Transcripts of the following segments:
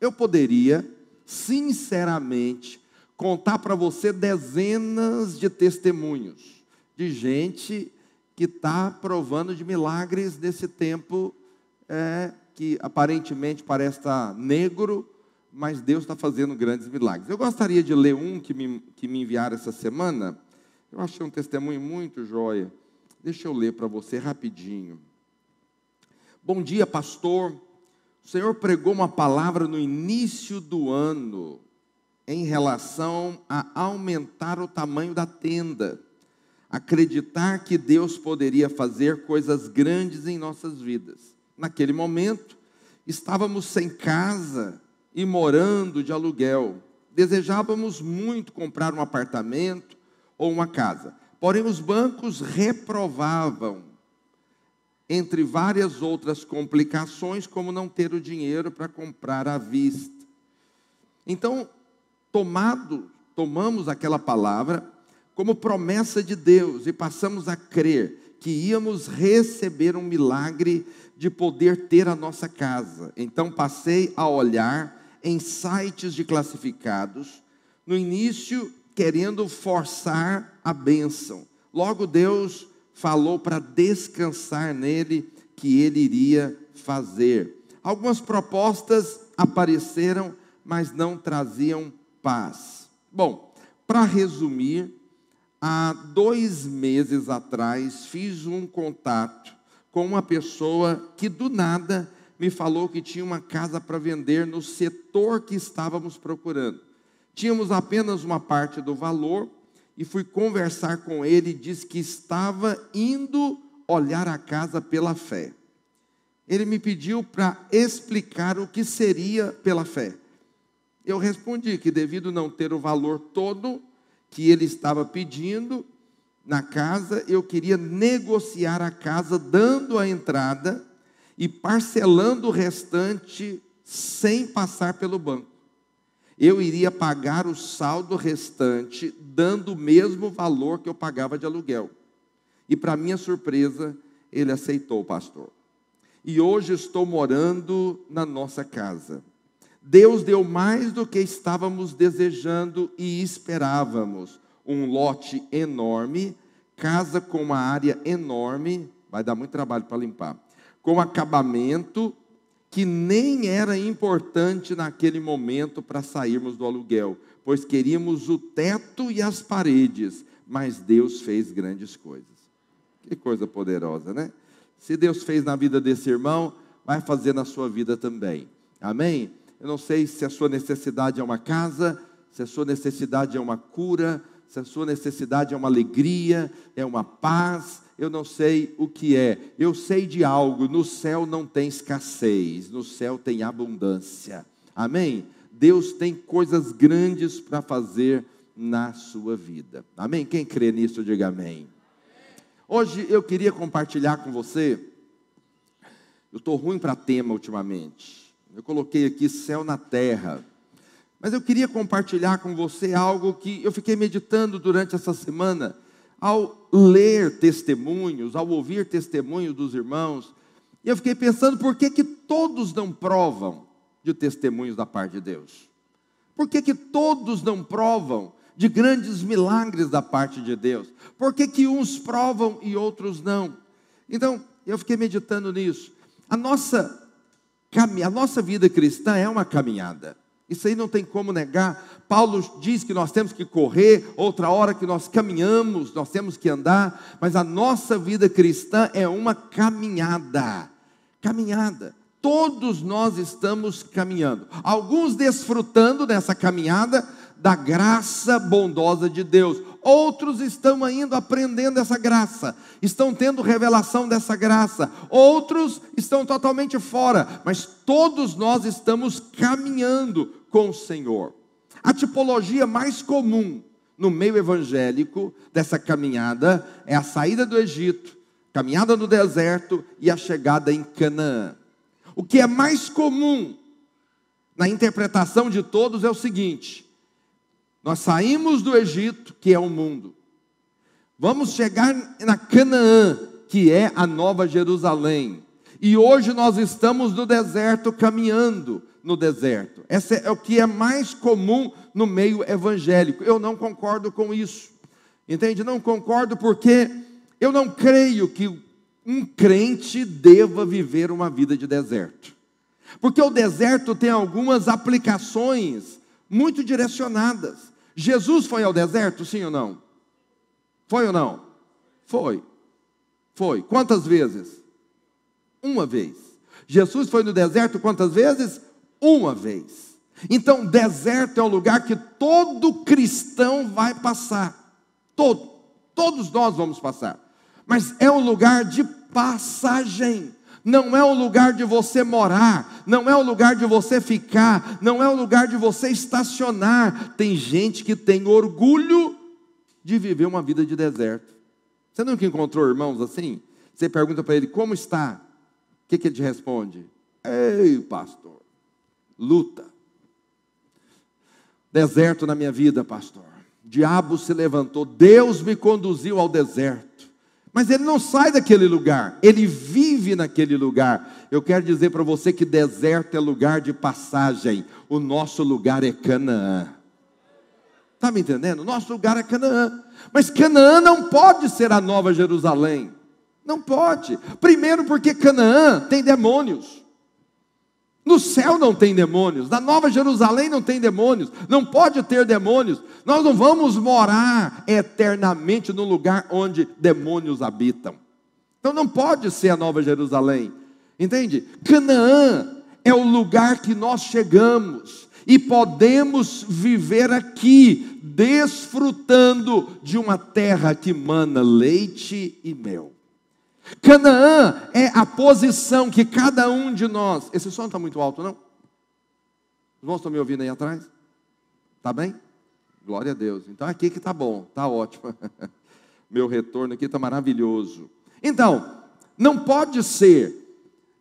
Eu poderia, sinceramente, contar para você dezenas de testemunhos de gente que está provando de milagres nesse tempo é, que aparentemente parece estar negro, mas Deus está fazendo grandes milagres. Eu gostaria de ler um que me, que me enviaram essa semana. Eu achei um testemunho muito joia. Deixa eu ler para você rapidinho. Bom dia, pastor. O Senhor pregou uma palavra no início do ano em relação a aumentar o tamanho da tenda, acreditar que Deus poderia fazer coisas grandes em nossas vidas. Naquele momento, estávamos sem casa e morando de aluguel. Desejávamos muito comprar um apartamento ou uma casa, porém os bancos reprovavam, entre várias outras complicações, como não ter o dinheiro para comprar à vista. Então, tomado, tomamos aquela palavra como promessa de Deus e passamos a crer que íamos receber um milagre de poder ter a nossa casa. Então passei a olhar em sites de classificados, no início querendo forçar a bênção. Logo Deus falou para descansar nele que ele iria fazer. Algumas propostas apareceram, mas não traziam paz. Bom, para resumir, há dois meses atrás fiz um contato com uma pessoa que do nada me falou que tinha uma casa para vender no setor que estávamos procurando. Tínhamos apenas uma parte do valor e fui conversar com ele e disse que estava indo olhar a casa pela fé. Ele me pediu para explicar o que seria pela fé. Eu respondi que, devido não ter o valor todo que ele estava pedindo na casa, eu queria negociar a casa, dando a entrada e parcelando o restante sem passar pelo banco. Eu iria pagar o saldo restante, dando o mesmo valor que eu pagava de aluguel. E, para minha surpresa, ele aceitou, pastor. E hoje estou morando na nossa casa. Deus deu mais do que estávamos desejando e esperávamos. Um lote enorme, casa com uma área enorme, vai dar muito trabalho para limpar, com acabamento que nem era importante naquele momento para sairmos do aluguel, pois queríamos o teto e as paredes, mas Deus fez grandes coisas. Que coisa poderosa, né? Se Deus fez na vida desse irmão, vai fazer na sua vida também. Amém? Eu não sei se a sua necessidade é uma casa, se a sua necessidade é uma cura, se a sua necessidade é uma alegria, é uma paz, eu não sei o que é. Eu sei de algo: no céu não tem escassez, no céu tem abundância. Amém? Deus tem coisas grandes para fazer na sua vida. Amém? Quem crê nisso, diga amém. Hoje eu queria compartilhar com você. Eu estou ruim para tema ultimamente. Eu coloquei aqui céu na terra. Mas eu queria compartilhar com você algo que eu fiquei meditando durante essa semana, ao ler testemunhos, ao ouvir testemunhos dos irmãos, eu fiquei pensando por que, que todos não provam de testemunhos da parte de Deus? Por que, que todos não provam de grandes milagres da parte de Deus? Por que, que uns provam e outros não? Então, eu fiquei meditando nisso. A nossa a nossa vida cristã é uma caminhada. Isso aí não tem como negar. Paulo diz que nós temos que correr, outra hora que nós caminhamos, nós temos que andar, mas a nossa vida cristã é uma caminhada. Caminhada. Todos nós estamos caminhando. Alguns desfrutando dessa caminhada da graça bondosa de Deus. Outros estão ainda aprendendo essa graça, estão tendo revelação dessa graça. Outros estão totalmente fora, mas todos nós estamos caminhando com o Senhor. A tipologia mais comum no meio evangélico dessa caminhada é a saída do Egito, caminhada no deserto e a chegada em Canaã. O que é mais comum na interpretação de todos é o seguinte: nós saímos do Egito, que é o mundo. Vamos chegar na Canaã, que é a nova Jerusalém. E hoje nós estamos no deserto, caminhando no deserto. Esse é o que é mais comum no meio evangélico. Eu não concordo com isso. Entende? Não concordo porque eu não creio que um crente deva viver uma vida de deserto. Porque o deserto tem algumas aplicações muito direcionadas. Jesus foi ao deserto, sim ou não? Foi ou não? Foi. Foi. Quantas vezes? Uma vez. Jesus foi no deserto quantas vezes? Uma vez. Então, deserto é o lugar que todo cristão vai passar. Todo, todos nós vamos passar. Mas é um lugar de passagem. Não é o lugar de você morar, não é o lugar de você ficar, não é o lugar de você estacionar. Tem gente que tem orgulho de viver uma vida de deserto. Você nunca encontrou irmãos assim? Você pergunta para ele como está, o que, que ele te responde? Ei, pastor, luta. Deserto na minha vida, pastor. Diabo se levantou, Deus me conduziu ao deserto. Mas ele não sai daquele lugar, ele vive naquele lugar. Eu quero dizer para você que deserto é lugar de passagem, o nosso lugar é Canaã. Está me entendendo? Nosso lugar é Canaã. Mas Canaã não pode ser a nova Jerusalém. Não pode. Primeiro, porque Canaã tem demônios. No céu não tem demônios, na Nova Jerusalém não tem demônios, não pode ter demônios. Nós não vamos morar eternamente no lugar onde demônios habitam. Então não pode ser a Nova Jerusalém. Entende? Canaã é o lugar que nós chegamos e podemos viver aqui, desfrutando de uma terra que mana leite e mel. Canaã é a posição que cada um de nós. Esse som está muito alto, não? Os irmãos estão me ouvindo aí atrás? Está bem? Glória a Deus. Então aqui que está bom, está ótimo. Meu retorno aqui está maravilhoso. Então, não pode ser.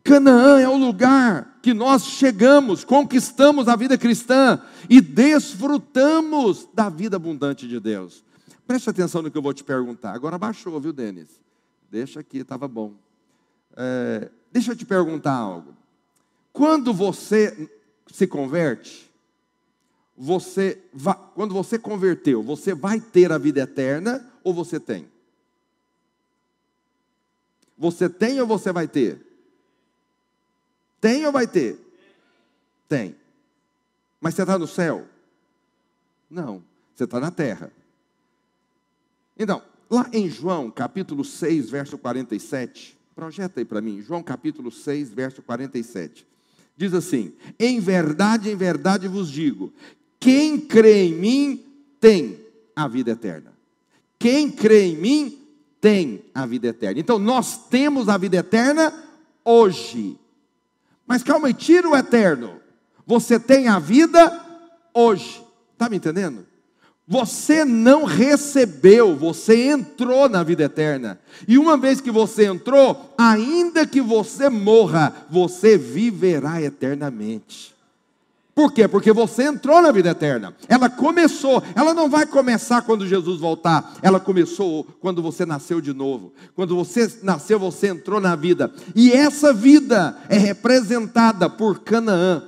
Canaã é o lugar que nós chegamos, conquistamos a vida cristã e desfrutamos da vida abundante de Deus. Preste atenção no que eu vou te perguntar. Agora baixou, viu, Denis? Deixa aqui, estava bom. É, deixa eu te perguntar algo. Quando você se converte, você quando você converteu, você vai ter a vida eterna ou você tem? Você tem ou você vai ter? Tem ou vai ter? Tem. Mas você está no céu? Não, você está na terra. Então, Lá em João, capítulo 6, verso 47, projeta aí para mim, João capítulo 6, verso 47. Diz assim: Em verdade, em verdade vos digo, quem crê em mim tem a vida eterna. Quem crê em mim tem a vida eterna. Então nós temos a vida eterna hoje. Mas calma aí, tira o eterno. Você tem a vida hoje. Está me entendendo? Você não recebeu, você entrou na vida eterna. E uma vez que você entrou, ainda que você morra, você viverá eternamente. Por quê? Porque você entrou na vida eterna. Ela começou, ela não vai começar quando Jesus voltar. Ela começou quando você nasceu de novo. Quando você nasceu, você entrou na vida. E essa vida é representada por Canaã.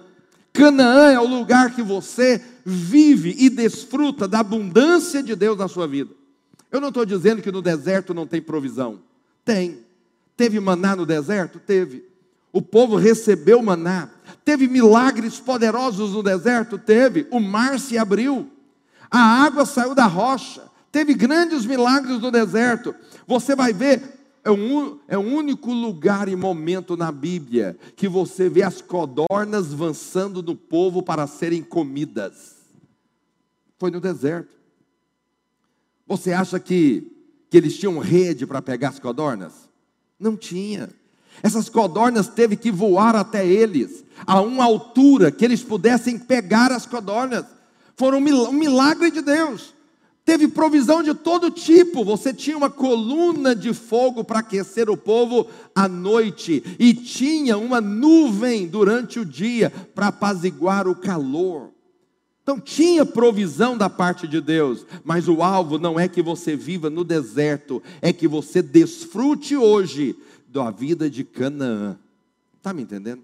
Canaã é o lugar que você vive e desfruta da abundância de Deus na sua vida. Eu não estou dizendo que no deserto não tem provisão. Tem. Teve maná no deserto? Teve. O povo recebeu maná. Teve milagres poderosos no deserto? Teve. O mar se abriu. A água saiu da rocha. Teve grandes milagres no deserto. Você vai ver, é um, é o único lugar e momento na Bíblia que você vê as codornas avançando no povo para serem comidas. Foi no deserto. Você acha que, que eles tinham rede para pegar as codornas? Não tinha. Essas codornas teve que voar até eles, a uma altura que eles pudessem pegar as codornas. Foram um milagre de Deus. Teve provisão de todo tipo. Você tinha uma coluna de fogo para aquecer o povo à noite, e tinha uma nuvem durante o dia para apaziguar o calor. Então tinha provisão da parte de Deus, mas o alvo não é que você viva no deserto, é que você desfrute hoje da vida de Canaã. Está me entendendo?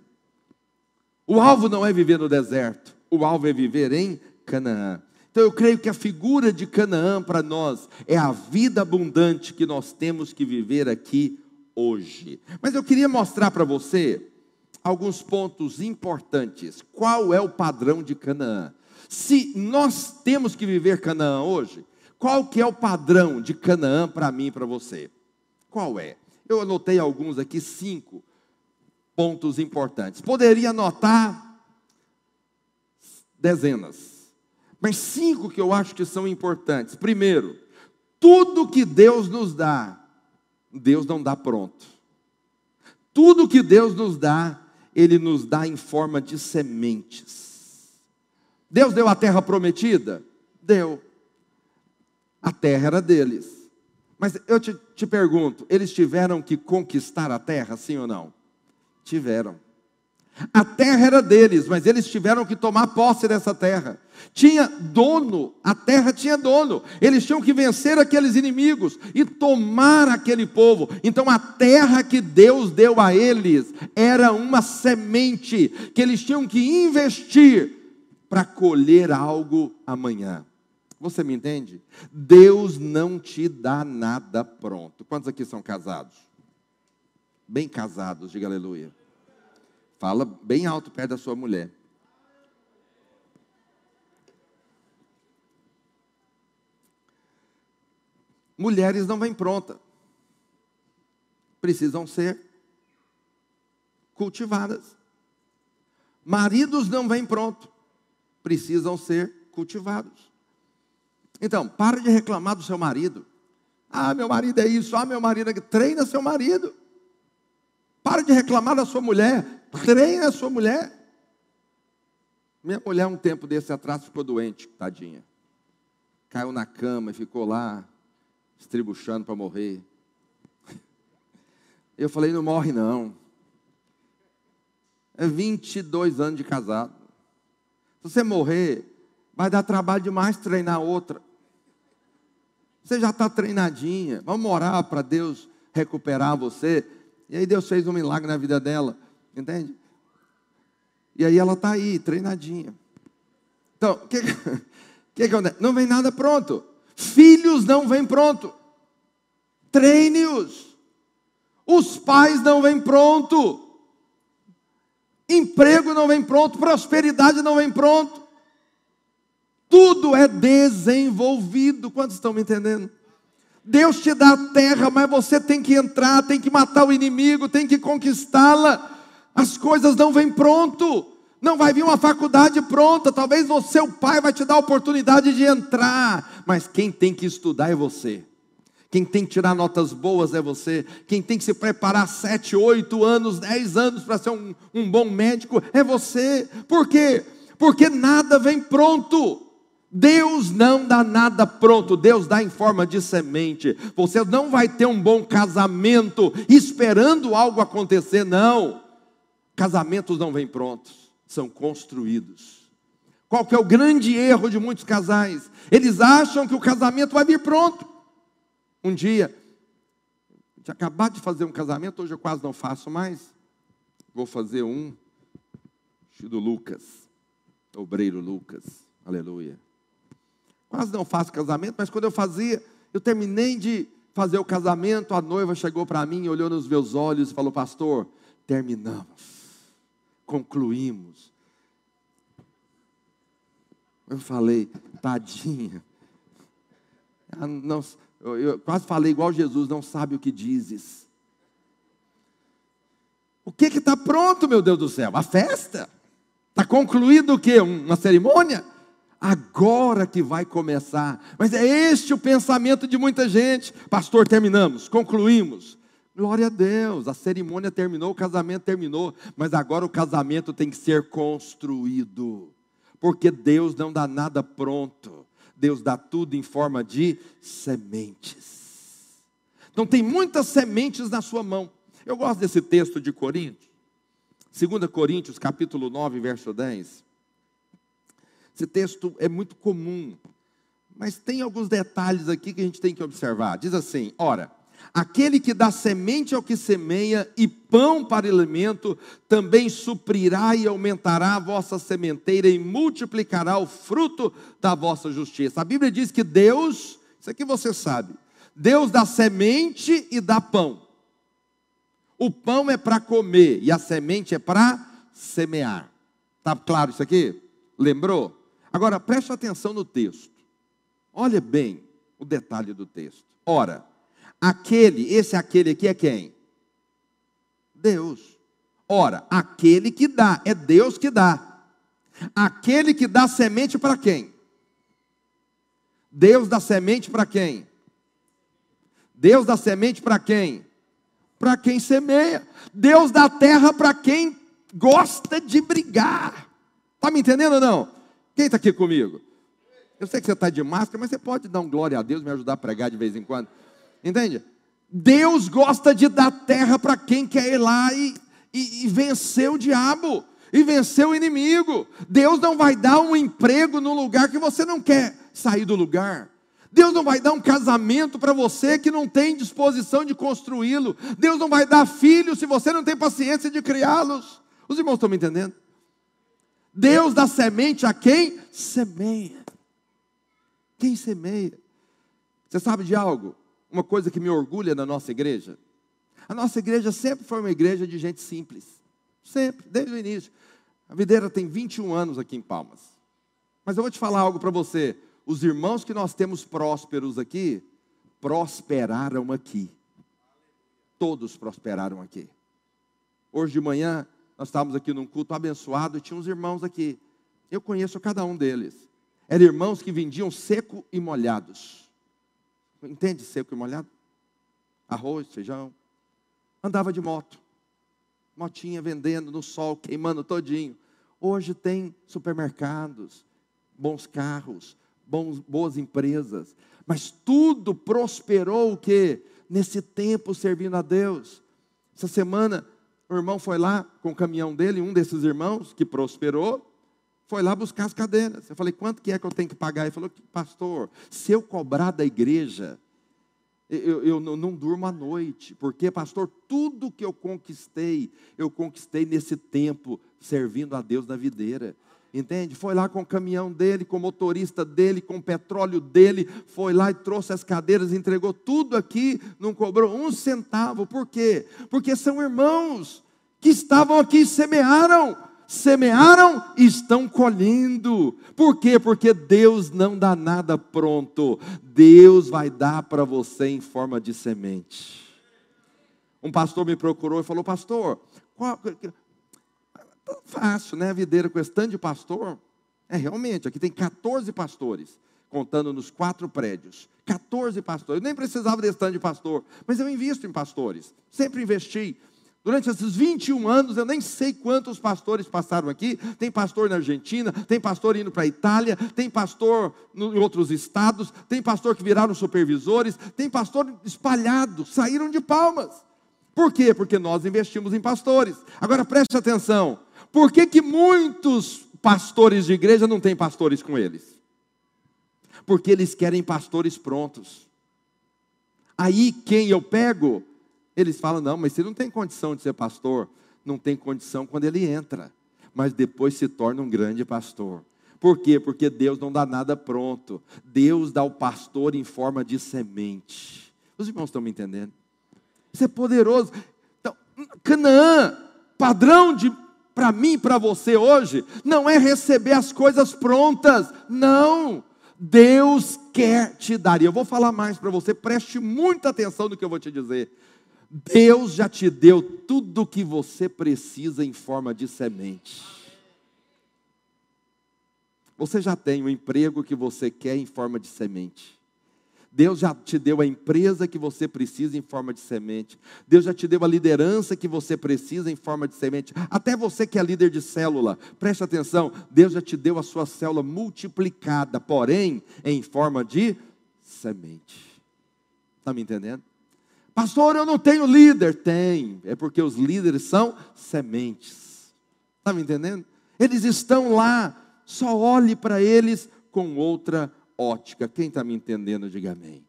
O alvo não é viver no deserto, o alvo é viver em Canaã. Então eu creio que a figura de Canaã para nós é a vida abundante que nós temos que viver aqui hoje. Mas eu queria mostrar para você alguns pontos importantes. Qual é o padrão de Canaã? Se nós temos que viver Canaã hoje, qual que é o padrão de Canaã para mim e para você? Qual é? Eu anotei alguns aqui, cinco pontos importantes. Poderia anotar dezenas, mas cinco que eu acho que são importantes. Primeiro, tudo que Deus nos dá, Deus não dá pronto. Tudo que Deus nos dá, Ele nos dá em forma de sementes. Deus deu a terra prometida? Deu. A terra era deles. Mas eu te, te pergunto: eles tiveram que conquistar a terra, sim ou não? Tiveram. A terra era deles, mas eles tiveram que tomar posse dessa terra. Tinha dono, a terra tinha dono. Eles tinham que vencer aqueles inimigos e tomar aquele povo. Então a terra que Deus deu a eles era uma semente que eles tinham que investir para colher algo amanhã. Você me entende? Deus não te dá nada pronto. Quantos aqui são casados? Bem casados, diga aleluia. Fala bem alto perto da sua mulher. Mulheres não vêm pronta. Precisam ser cultivadas. Maridos não vêm pronto. Precisam ser cultivados. Então, para de reclamar do seu marido. Ah, meu marido é isso. Ah, meu marido é... Treina seu marido. Para de reclamar da sua mulher. Treina a sua mulher. Minha mulher, um tempo desse atrás, ficou doente, tadinha. Caiu na cama e ficou lá, estribuchando para morrer. Eu falei, não morre não. É 22 anos de casado. Se você morrer, vai dar trabalho demais treinar outra. Você já está treinadinha. Vamos orar para Deus recuperar você. E aí Deus fez um milagre na vida dela. Entende? E aí ela está aí, treinadinha. Então, o que, que, que acontece? Não vem nada pronto. Filhos não vêm pronto. Treine-os. Os pais não vêm pronto. Emprego não vem pronto. Prosperidade não vem pronto. Tudo é desenvolvido. Quantos estão me entendendo? Deus te dá a terra, mas você tem que entrar, tem que matar o inimigo, tem que conquistá-la. As coisas não vêm pronto. Não vai vir uma faculdade pronta. Talvez o seu pai vai te dar a oportunidade de entrar, mas quem tem que estudar é você. Quem tem que tirar notas boas é você. Quem tem que se preparar sete, oito anos, dez anos para ser um, um bom médico é você. Por quê? Porque nada vem pronto. Deus não dá nada pronto, Deus dá em forma de semente. Você não vai ter um bom casamento esperando algo acontecer, não. Casamentos não vêm prontos, são construídos. Qual que é o grande erro de muitos casais? Eles acham que o casamento vai vir pronto. Um dia, tinha acabado de fazer um casamento, hoje eu quase não faço mais. Vou fazer um do Lucas, obreiro Lucas, aleluia. Quase não faço casamento, mas quando eu fazia, eu terminei de fazer o casamento, a noiva chegou para mim, olhou nos meus olhos e falou: Pastor, terminamos concluímos. Eu falei, tadinha. Não, eu, quase falei igual Jesus, não sabe o que dizes. O que está pronto, meu Deus do céu? A festa? Está concluído o quê? Uma cerimônia? Agora que vai começar. Mas é este o pensamento de muita gente. Pastor, terminamos, concluímos. Glória a Deus, a cerimônia terminou, o casamento terminou, mas agora o casamento tem que ser construído, porque Deus não dá nada pronto, Deus dá tudo em forma de sementes. Então tem muitas sementes na sua mão. Eu gosto desse texto de Coríntios, 2 Coríntios, capítulo 9, verso 10. Esse texto é muito comum, mas tem alguns detalhes aqui que a gente tem que observar. Diz assim: ora, Aquele que dá semente ao que semeia e pão para alimento, também suprirá e aumentará a vossa sementeira e multiplicará o fruto da vossa justiça. A Bíblia diz que Deus, isso aqui você sabe, Deus dá semente e dá pão. O pão é para comer e a semente é para semear. Está claro isso aqui? Lembrou? Agora preste atenção no texto. Olha bem o detalhe do texto. Ora, aquele, esse aquele aqui é quem? Deus. Ora, aquele que dá, é Deus que dá. Aquele que dá semente para quem? Deus dá semente para quem? Deus dá semente para quem? Para quem semeia. Deus dá terra para quem gosta de brigar. Está me entendendo ou não? Quem está aqui comigo? Eu sei que você está de máscara, mas você pode dar um glória a Deus, me ajudar a pregar de vez em quando. Entende? Deus gosta de dar terra para quem quer ir lá e, e, e vencer o diabo, e vencer o inimigo. Deus não vai dar um emprego no lugar que você não quer sair do lugar. Deus não vai dar um casamento para você que não tem disposição de construí-lo. Deus não vai dar filhos se você não tem paciência de criá-los. Os irmãos estão me entendendo? Deus dá semente a quem semeia. Quem semeia? Você sabe de algo? Uma coisa que me orgulha na nossa igreja. A nossa igreja sempre foi uma igreja de gente simples. Sempre, desde o início. A videira tem 21 anos aqui em Palmas. Mas eu vou te falar algo para você. Os irmãos que nós temos prósperos aqui, prosperaram aqui. Todos prosperaram aqui. Hoje de manhã, nós estávamos aqui num culto abençoado e tinha uns irmãos aqui. Eu conheço cada um deles. Eram irmãos que vendiam seco e molhados. Entende seco e molhado? Arroz, feijão. Andava de moto. Motinha vendendo no sol, queimando todinho. Hoje tem supermercados, bons carros, bons, boas empresas. Mas tudo prosperou o quê? Nesse tempo servindo a Deus. Essa semana, o irmão foi lá com o caminhão dele, um desses irmãos que prosperou, foi lá buscar as cadeiras. Eu falei, quanto que é que eu tenho que pagar? Ele falou, pastor, se eu cobrar da igreja, eu, eu não, não, durmo à noite, porque, pastor, tudo que eu conquistei, eu conquistei nesse tempo, servindo a Deus na videira. Entende? Foi lá com o caminhão dele, com o motorista dele, com o petróleo dele, foi lá e trouxe as cadeiras, entregou tudo aqui, não cobrou um centavo. Por quê? Porque são irmãos que estavam aqui e semearam semearam e estão colhendo. Por quê? Porque Deus não dá nada pronto. Deus vai dar para você em forma de semente. Um pastor me procurou e falou: Pastor, qual, fácil, né? A videira com esse tanto de pastor. É realmente, aqui tem 14 pastores, contando nos quatro prédios. 14 pastores. Eu nem precisava desse tanto de pastor, mas eu invisto em pastores. Sempre investi. Durante esses 21 anos, eu nem sei quantos pastores passaram aqui. Tem pastor na Argentina, tem pastor indo para a Itália, tem pastor em outros estados, tem pastor que viraram supervisores, tem pastor espalhado, saíram de palmas. Por quê? Porque nós investimos em pastores. Agora preste atenção: por que, que muitos pastores de igreja não têm pastores com eles? Porque eles querem pastores prontos. Aí quem eu pego eles falam: não, mas você não tem condição de ser pastor. Não tem condição quando ele entra, mas depois se torna um grande pastor. Por quê? Porque Deus não dá nada pronto. Deus dá o pastor em forma de semente. Os irmãos estão me entendendo? Isso é poderoso. Então, Canaã, padrão de para mim, para você hoje, não é receber as coisas prontas. Não. Deus quer te dar. E eu vou falar mais para você, preste muita atenção no que eu vou te dizer. Deus já te deu tudo o que você precisa em forma de semente. Você já tem o emprego que você quer em forma de semente. Deus já te deu a empresa que você precisa em forma de semente. Deus já te deu a liderança que você precisa em forma de semente. Até você que é líder de célula, preste atenção: Deus já te deu a sua célula multiplicada, porém em forma de semente. Está me entendendo? Pastor, eu não tenho líder. Tem, é porque os líderes são sementes. Está me entendendo? Eles estão lá, só olhe para eles com outra ótica. Quem está me entendendo, diga amém.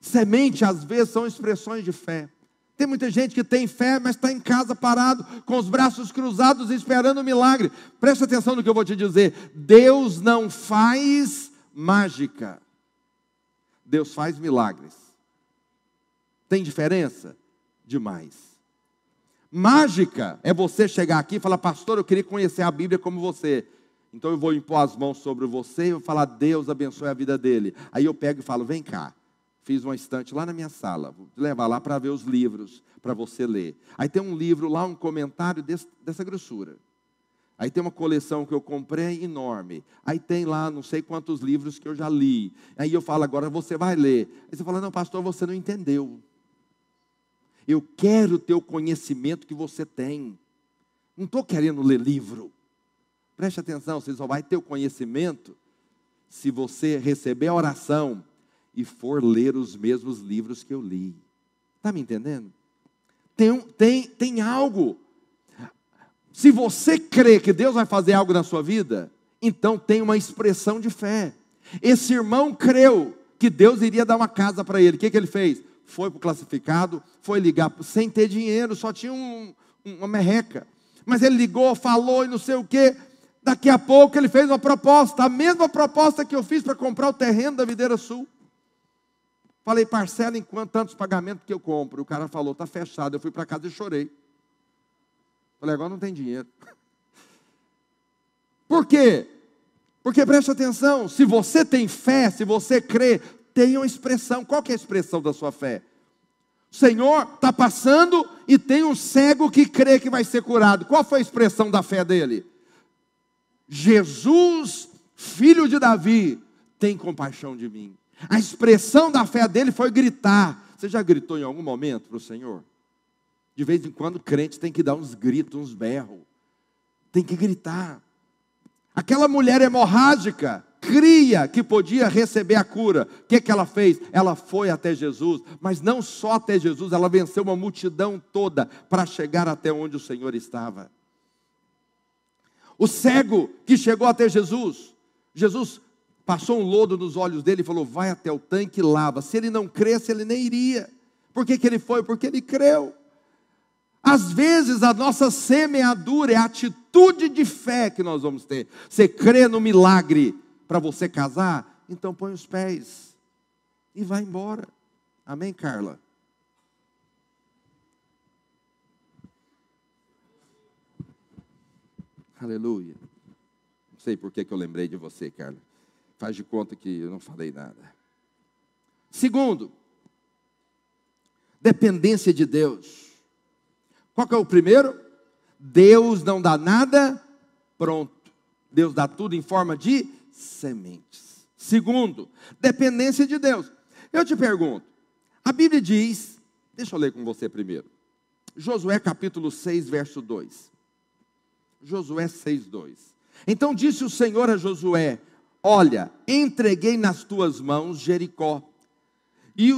Semente, às vezes, são expressões de fé. Tem muita gente que tem fé, mas está em casa parado, com os braços cruzados, esperando o milagre. Presta atenção no que eu vou te dizer. Deus não faz mágica. Deus faz milagres. Tem diferença? Demais. Mágica é você chegar aqui e falar, pastor, eu queria conhecer a Bíblia como você. Então eu vou impor as mãos sobre você e vou falar, Deus abençoe a vida dele. Aí eu pego e falo, vem cá. Fiz uma estante lá na minha sala, vou levar lá para ver os livros, para você ler. Aí tem um livro lá, um comentário desse, dessa grossura. Aí tem uma coleção que eu comprei enorme. Aí tem lá não sei quantos livros que eu já li. Aí eu falo, agora você vai ler. Aí você fala, não, pastor, você não entendeu. Eu quero ter o conhecimento que você tem. Não estou querendo ler livro. Preste atenção, você só vai ter o conhecimento se você receber a oração e for ler os mesmos livros que eu li. Está me entendendo? Tem, tem, tem algo. Se você crê que Deus vai fazer algo na sua vida, então tem uma expressão de fé. Esse irmão creu que Deus iria dar uma casa para ele. O que, que ele fez? Foi para o classificado, foi ligar sem ter dinheiro, só tinha um, uma merreca. Mas ele ligou, falou e não sei o quê. Daqui a pouco ele fez uma proposta, a mesma proposta que eu fiz para comprar o terreno da Videira Sul. Falei, parcela em quanto, tantos pagamentos que eu compro. O cara falou, está fechado. Eu fui para casa e chorei. Falei, agora não tem dinheiro. Por quê? Porque preste atenção, se você tem fé, se você crê, uma expressão. Qual é a expressão da sua fé? O Senhor está passando e tem um cego que crê que vai ser curado. Qual foi a expressão da fé dele? Jesus, filho de Davi, tem compaixão de mim. A expressão da fé dele foi gritar. Você já gritou em algum momento para o Senhor? De vez em quando, crente tem que dar uns gritos, uns berros. Tem que gritar. Aquela mulher hemorrágica cria que podia receber a cura. O que, que ela fez? Ela foi até Jesus, mas não só até Jesus, ela venceu uma multidão toda para chegar até onde o Senhor estava. O cego que chegou até Jesus, Jesus passou um lodo nos olhos dele e falou: Vai até o tanque e lava. Se ele não cresce, ele nem iria. Por que, que ele foi? Porque ele creu. Às vezes a nossa semeadura é a atitude de fé que nós vamos ter. Você crê no milagre para você casar? Então põe os pés e vai embora. Amém, Carla? Aleluia. Não sei por que, eu lembrei de você, Carla. Faz de conta que eu não falei nada. Segundo, dependência de Deus. Qual que é o primeiro? Deus não dá nada pronto. Deus dá tudo em forma de sementes. Segundo, dependência de Deus. Eu te pergunto, a Bíblia diz, deixa eu ler com você primeiro. Josué capítulo 6, verso 2. Josué 6, 2. Então disse o Senhor a Josué: Olha, entreguei nas tuas mãos Jericó, e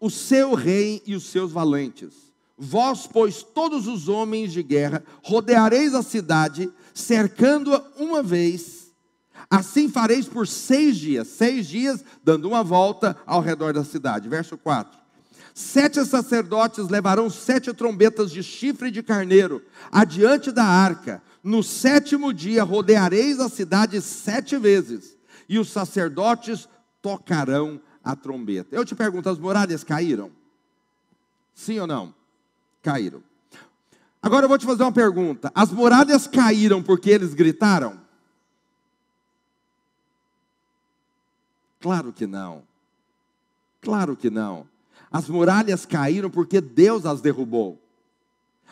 o seu rei e os seus valentes. Vós, pois, todos os homens de guerra, rodeareis a cidade, cercando-a uma vez. Assim fareis por seis dias, seis dias, dando uma volta ao redor da cidade. Verso 4. Sete sacerdotes levarão sete trombetas de chifre de carneiro adiante da arca. No sétimo dia rodeareis a cidade sete vezes e os sacerdotes tocarão a trombeta. Eu te pergunto, as muralhas caíram? Sim ou não? Caíram. Agora eu vou te fazer uma pergunta: as muralhas caíram porque eles gritaram? Claro que não. Claro que não. As muralhas caíram porque Deus as derrubou.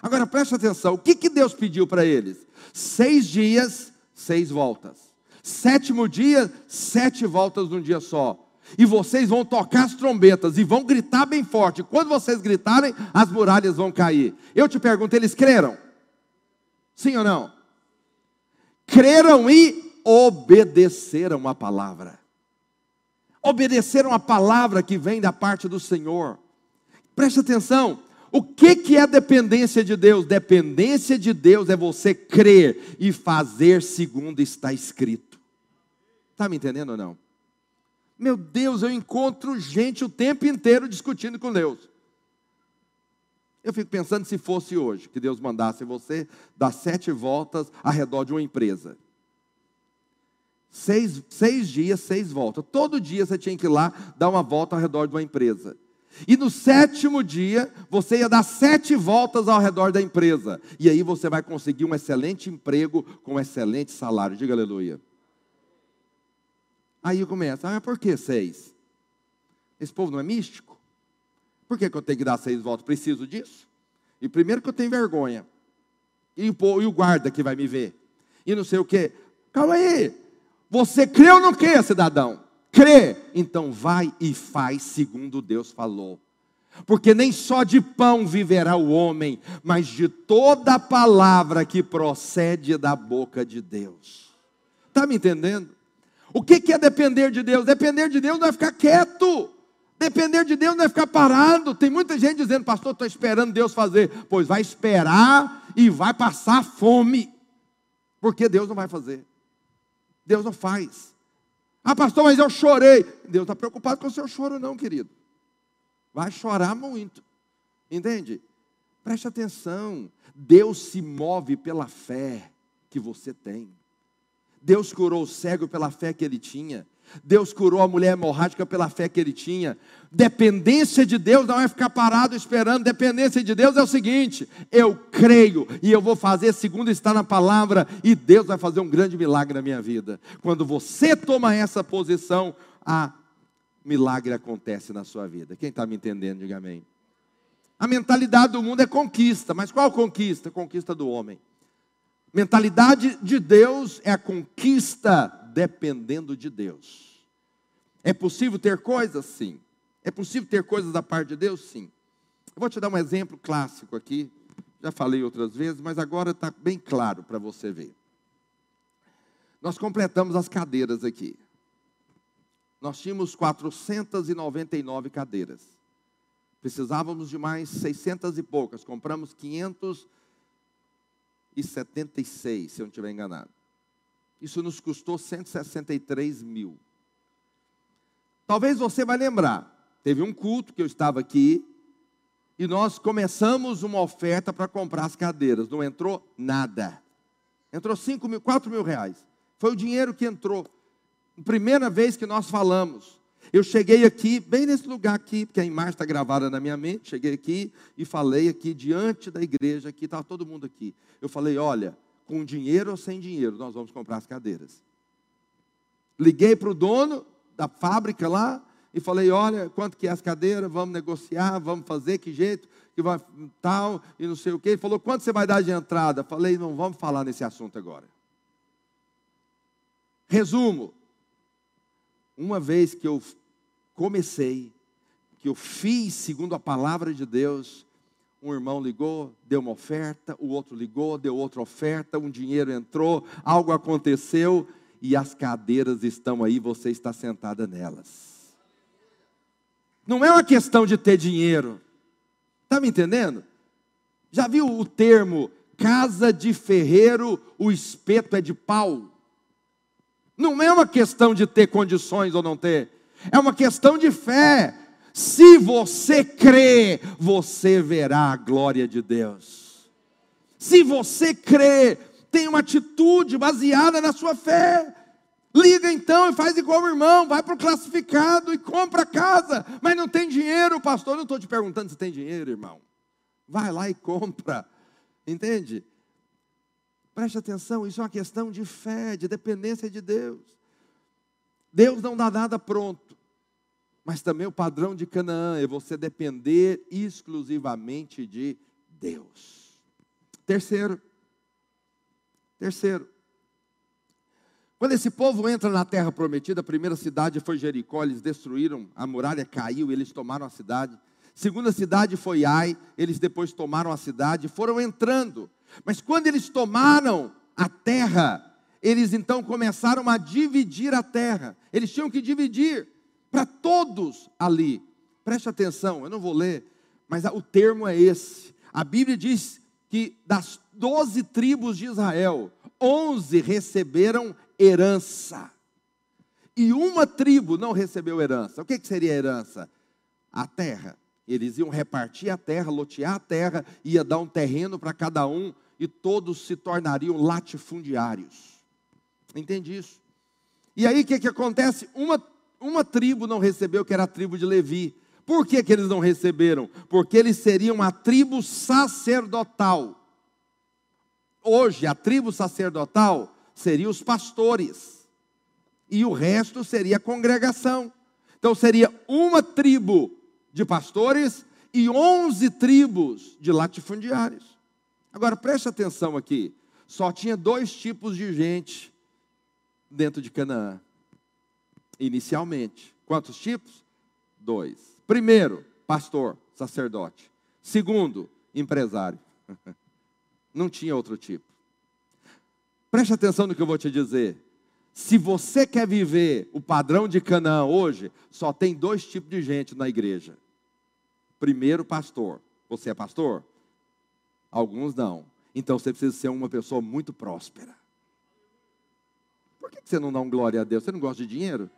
Agora preste atenção: o que, que Deus pediu para eles? Seis dias, seis voltas. Sétimo dia, sete voltas num dia só. E vocês vão tocar as trombetas e vão gritar bem forte. Quando vocês gritarem, as muralhas vão cair. Eu te pergunto, eles creram? Sim ou não? Creram e obedeceram a palavra. Obedeceram a palavra que vem da parte do Senhor. Preste atenção, o que, que é dependência de Deus? Dependência de Deus é você crer e fazer segundo está escrito. Está me entendendo ou não? Meu Deus, eu encontro gente o tempo inteiro discutindo com Deus. Eu fico pensando se fosse hoje, que Deus mandasse você dar sete voltas ao redor de uma empresa. Seis, seis dias, seis voltas. Todo dia você tinha que ir lá dar uma volta ao redor de uma empresa. E no sétimo dia, você ia dar sete voltas ao redor da empresa. E aí você vai conseguir um excelente emprego com um excelente salário. Diga aleluia. Aí começa, ah, por que seis? Esse povo não é místico? Por que, que eu tenho que dar seis voltas? Preciso disso? E primeiro que eu tenho vergonha. E o, e o guarda que vai me ver. E não sei o quê. Calma aí. Você crê ou não crê, cidadão? Crê. Então vai e faz segundo Deus falou. Porque nem só de pão viverá o homem, mas de toda palavra que procede da boca de Deus. Está me entendendo? O que é depender de Deus? Depender de Deus não é ficar quieto. Depender de Deus não é ficar parado. Tem muita gente dizendo, pastor, estou esperando Deus fazer. Pois vai esperar e vai passar fome. Porque Deus não vai fazer. Deus não faz. Ah, pastor, mas eu chorei. Deus está preocupado com o seu choro, não, querido. Vai chorar muito. Entende? Preste atenção. Deus se move pela fé que você tem. Deus curou o cego pela fé que ele tinha. Deus curou a mulher hemorrágica pela fé que ele tinha. Dependência de Deus não é ficar parado esperando. Dependência de Deus é o seguinte: eu creio e eu vou fazer segundo está na palavra, e Deus vai fazer um grande milagre na minha vida. Quando você toma essa posição, a milagre acontece na sua vida. Quem está me entendendo, diga amém. A mentalidade do mundo é conquista, mas qual conquista? Conquista do homem. Mentalidade de Deus é a conquista dependendo de Deus. É possível ter coisas? Sim. É possível ter coisas da parte de Deus? Sim. Eu vou te dar um exemplo clássico aqui. Já falei outras vezes, mas agora está bem claro para você ver. Nós completamos as cadeiras aqui. Nós tínhamos 499 cadeiras. Precisávamos de mais 600 e poucas. Compramos 576, se eu não estiver enganado. Isso nos custou 163 mil. Talvez você vai lembrar, teve um culto que eu estava aqui, e nós começamos uma oferta para comprar as cadeiras. Não entrou nada. Entrou 5 mil, 4 mil reais. Foi o dinheiro que entrou. Primeira vez que nós falamos. Eu cheguei aqui, bem nesse lugar aqui, porque a imagem está gravada na minha mente. Cheguei aqui e falei aqui diante da igreja, aqui estava todo mundo aqui. Eu falei: olha, com dinheiro ou sem dinheiro, nós vamos comprar as cadeiras. Liguei para o dono da fábrica lá e falei: olha, quanto que é as cadeiras? Vamos negociar, vamos fazer, que jeito, que vai tal, e não sei o quê. Ele falou: quanto você vai dar de entrada? Falei: não vamos falar nesse assunto agora. Resumo: uma vez que eu comecei, que eu fiz segundo a palavra de Deus, um irmão ligou, deu uma oferta, o outro ligou, deu outra oferta, um dinheiro entrou, algo aconteceu e as cadeiras estão aí, você está sentada nelas. Não é uma questão de ter dinheiro, está me entendendo? Já viu o termo casa de ferreiro, o espeto é de pau? Não é uma questão de ter condições ou não ter, é uma questão de fé. Se você crê, você verá a glória de Deus. Se você crê, tem uma atitude baseada na sua fé. Liga então e faz igual o irmão, vai para o classificado e compra a casa, mas não tem dinheiro, pastor. Não estou te perguntando se tem dinheiro, irmão. Vai lá e compra, entende? Preste atenção, isso é uma questão de fé, de dependência de Deus. Deus não dá nada pronto. Mas também o padrão de Canaã é você depender exclusivamente de Deus. Terceiro, terceiro, quando esse povo entra na terra prometida, a primeira cidade foi Jericó, eles destruíram, a muralha caiu, eles tomaram a cidade. Segunda cidade foi Ai, eles depois tomaram a cidade, foram entrando. Mas quando eles tomaram a terra, eles então começaram a dividir a terra. Eles tinham que dividir para todos ali. Preste atenção, eu não vou ler, mas o termo é esse. A Bíblia diz que das doze tribos de Israel, onze receberam herança. e uma tribo não recebeu herança. O que, que seria herança? A terra. Eles iam repartir a terra, lotear a terra, ia dar um terreno para cada um e todos se tornariam latifundiários. Entende isso? E aí o que, que acontece? Uma, uma tribo não recebeu, que era a tribo de Levi. Por que, que eles não receberam? Porque eles seriam a tribo sacerdotal. Hoje, a tribo sacerdotal seria os pastores, e o resto seria a congregação. Então, seria uma tribo de pastores e onze tribos de latifundiários. Agora, preste atenção aqui: só tinha dois tipos de gente dentro de Canaã, inicialmente. Quantos tipos? Dois. Primeiro, pastor, sacerdote. Segundo, empresário. Não tinha outro tipo. Preste atenção no que eu vou te dizer. Se você quer viver o padrão de Canaã hoje, só tem dois tipos de gente na igreja. Primeiro, pastor. Você é pastor? Alguns não. Então você precisa ser uma pessoa muito próspera. Por que você não dá um glória a Deus? Você não gosta de dinheiro?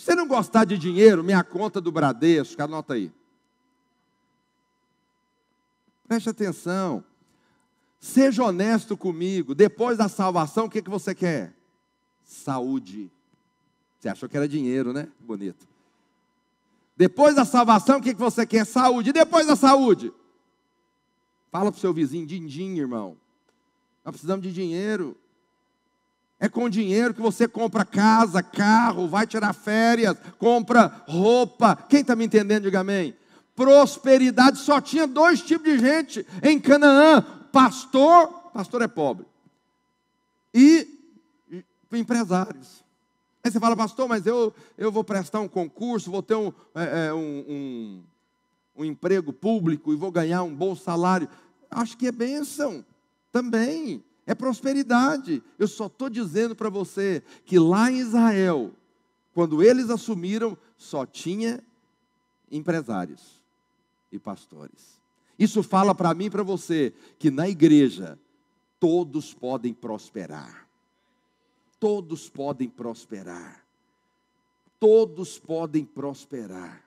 Se você não gostar de dinheiro, minha conta do Bradesco, anota aí. Preste atenção. Seja honesto comigo. Depois da salvação, o que, que você quer? Saúde. Você achou que era dinheiro, né? Bonito. Depois da salvação, o que, que você quer? Saúde. E depois da saúde? Fala para o seu vizinho, din-din, irmão. Nós precisamos de dinheiro. É com dinheiro que você compra casa, carro, vai tirar férias, compra roupa. Quem está me entendendo, diga amém. Prosperidade só tinha dois tipos de gente em Canaã: pastor, pastor é pobre, e empresários. Aí você fala, pastor, mas eu, eu vou prestar um concurso, vou ter um, é, é, um, um, um emprego público e vou ganhar um bom salário. Acho que é bênção também, é prosperidade. Eu só estou dizendo para você que lá em Israel, quando eles assumiram, só tinha empresários e pastores. Isso fala para mim e para você que na igreja todos podem prosperar. Todos podem prosperar. Todos podem prosperar.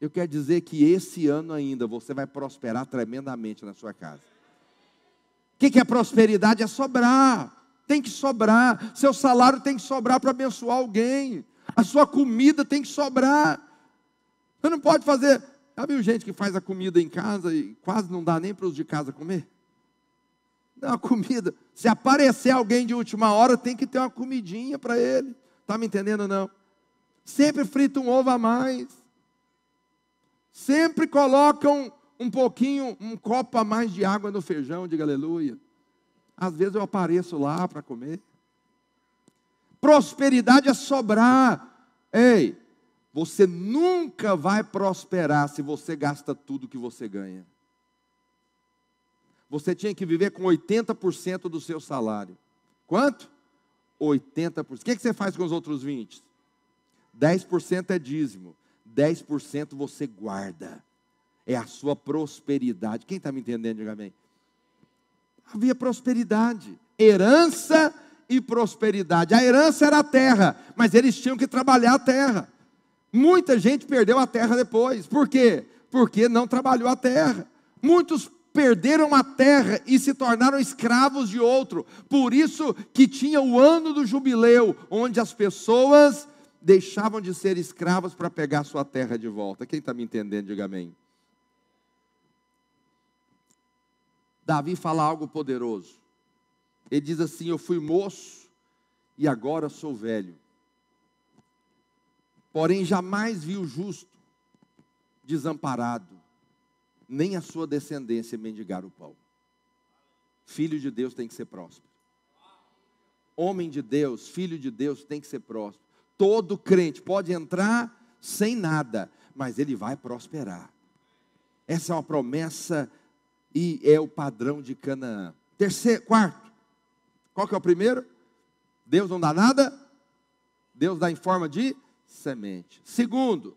Eu quero dizer que esse ano ainda você vai prosperar tremendamente na sua casa. O que, que é prosperidade? É sobrar. Tem que sobrar. Seu salário tem que sobrar para abençoar alguém. A sua comida tem que sobrar. Você não pode fazer já viu gente que faz a comida em casa e quase não dá nem para os de casa comer? Dá uma comida. Se aparecer alguém de última hora, tem que ter uma comidinha para ele. Está me entendendo não? Sempre frita um ovo a mais. Sempre colocam um pouquinho, um copo a mais de água no feijão, diga aleluia. Às vezes eu apareço lá para comer. Prosperidade é sobrar. Ei, você nunca vai prosperar se você gasta tudo que você ganha. Você tinha que viver com 80% do seu salário. Quanto? 80%. O que, que você faz com os outros 20%? 10% é dízimo, 10% você guarda. É a sua prosperidade. Quem está me entendendo, diga amém. Havia prosperidade, herança e prosperidade. A herança era a terra, mas eles tinham que trabalhar a terra. Muita gente perdeu a terra depois. Por quê? Porque não trabalhou a terra. Muitos perderam a terra e se tornaram escravos de outro. Por isso que tinha o ano do jubileu, onde as pessoas deixavam de ser escravas para pegar sua terra de volta. Quem está me entendendo, diga amém. Davi fala algo poderoso. Ele diz assim: Eu fui moço e agora sou velho Porém, jamais vi o justo desamparado, nem a sua descendência mendigar o pão. Filho de Deus tem que ser próspero. Homem de Deus, filho de Deus tem que ser próspero. Todo crente pode entrar sem nada, mas ele vai prosperar. Essa é uma promessa e é o padrão de Canaã. Terceiro, quarto. Qual que é o primeiro? Deus não dá nada? Deus dá em forma de semente. Segundo,